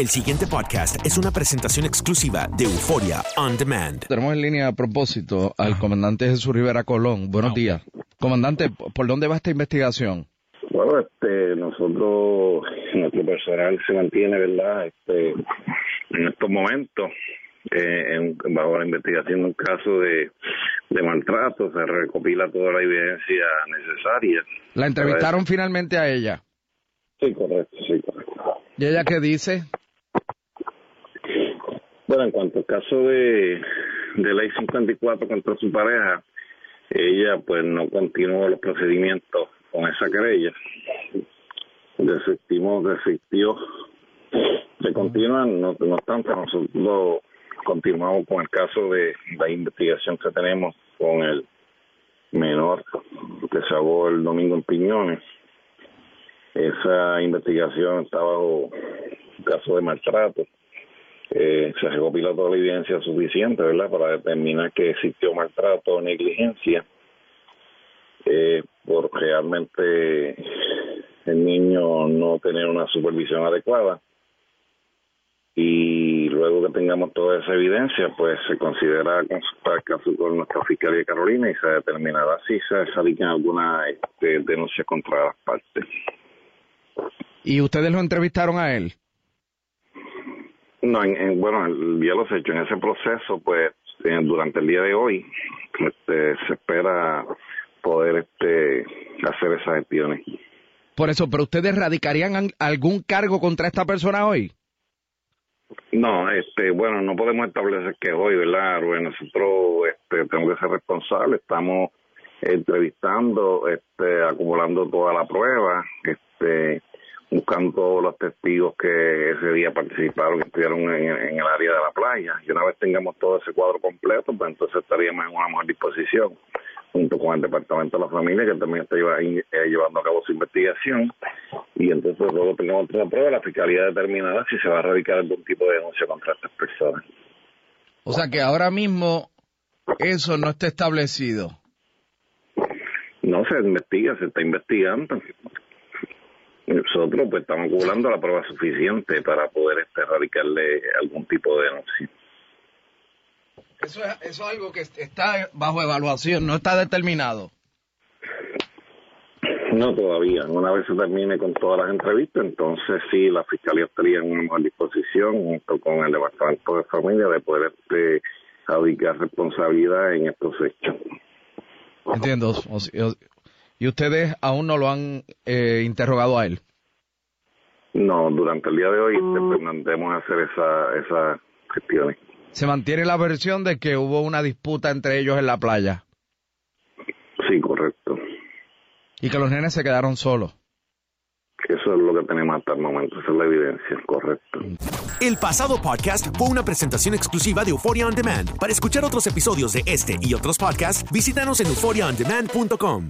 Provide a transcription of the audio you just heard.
El siguiente podcast es una presentación exclusiva de Euforia On Demand. Tenemos en línea a propósito al comandante Jesús Rivera Colón. Buenos días. Comandante, ¿por dónde va esta investigación? Bueno, este, nosotros, nuestro personal se mantiene, ¿verdad? Este, en estos momentos, eh, en, bajo la investigación de un caso de, de maltrato, se recopila toda la evidencia necesaria. ¿La entrevistaron finalmente a ella? Sí, correcto, sí, correcto. ¿Y ella qué dice? Bueno, en cuanto al caso de, de ley 54 contra su pareja, ella pues no continuó los procedimientos con esa querella. Desestimó, desistió de continuar, no, no obstante, nosotros continuamos con el caso de la investigación que tenemos con el menor que se ahogó el domingo en Piñones. Esa investigación está bajo caso de maltrato. Eh, se recopiló toda la evidencia suficiente, ¿verdad?, para determinar que existió maltrato o negligencia. Eh, por realmente el niño no tener una supervisión adecuada y luego que tengamos toda esa evidencia, pues se considera consultar el caso con nuestra Fiscalía Carolina y se determinará si se radican alguna este, denuncia contra las partes. ¿Y ustedes lo entrevistaron a él? No, en, en, bueno, el día los hechos, en ese proceso, pues en, durante el día de hoy este, se espera poder este, hacer esas gestiones. Por eso, ¿pero ustedes radicarían an- algún cargo contra esta persona hoy? No, este, bueno, no podemos establecer que hoy, ¿verdad? Rubén? nosotros este, tenemos que ser responsables, estamos entrevistando, este, acumulando toda la prueba, este, buscando todos los testigos que ese día participaron, que estuvieron en, en el área de la playa. Y una vez tengamos todo ese cuadro completo, pues entonces estaríamos en una mejor disposición, junto con el Departamento de la Familia, que también está eh, llevando a cabo su investigación. Y entonces luego tengamos la prueba, la Fiscalía determinará si se va a radicar algún tipo de denuncia contra estas personas. O sea que ahora mismo eso no está establecido. No se investiga, se está investigando. Nosotros pues estamos acumulando la prueba suficiente para poder este, radicarle algún tipo de denuncia. Eso es, eso es algo que está bajo evaluación, no está determinado. No todavía. Una vez se termine con todas las entrevistas, entonces sí, la Fiscalía estaría en una mejor disposición, junto con el Departamento de Familia, de poder este, radicar responsabilidad en estos hechos. Entiendo. Y ustedes aún no lo han eh, interrogado a él. No, durante el día de hoy este, pretendemos hacer esa, esas gestiones. Se mantiene la versión de que hubo una disputa entre ellos en la playa Sí, correcto. y que los nenes se quedaron solos. Eso es lo que tenemos hasta el momento, esa es la evidencia, correcto. El pasado podcast fue una presentación exclusiva de Euphoria On Demand. Para escuchar otros episodios de este y otros podcasts, visítanos en euphoriaondemand.com.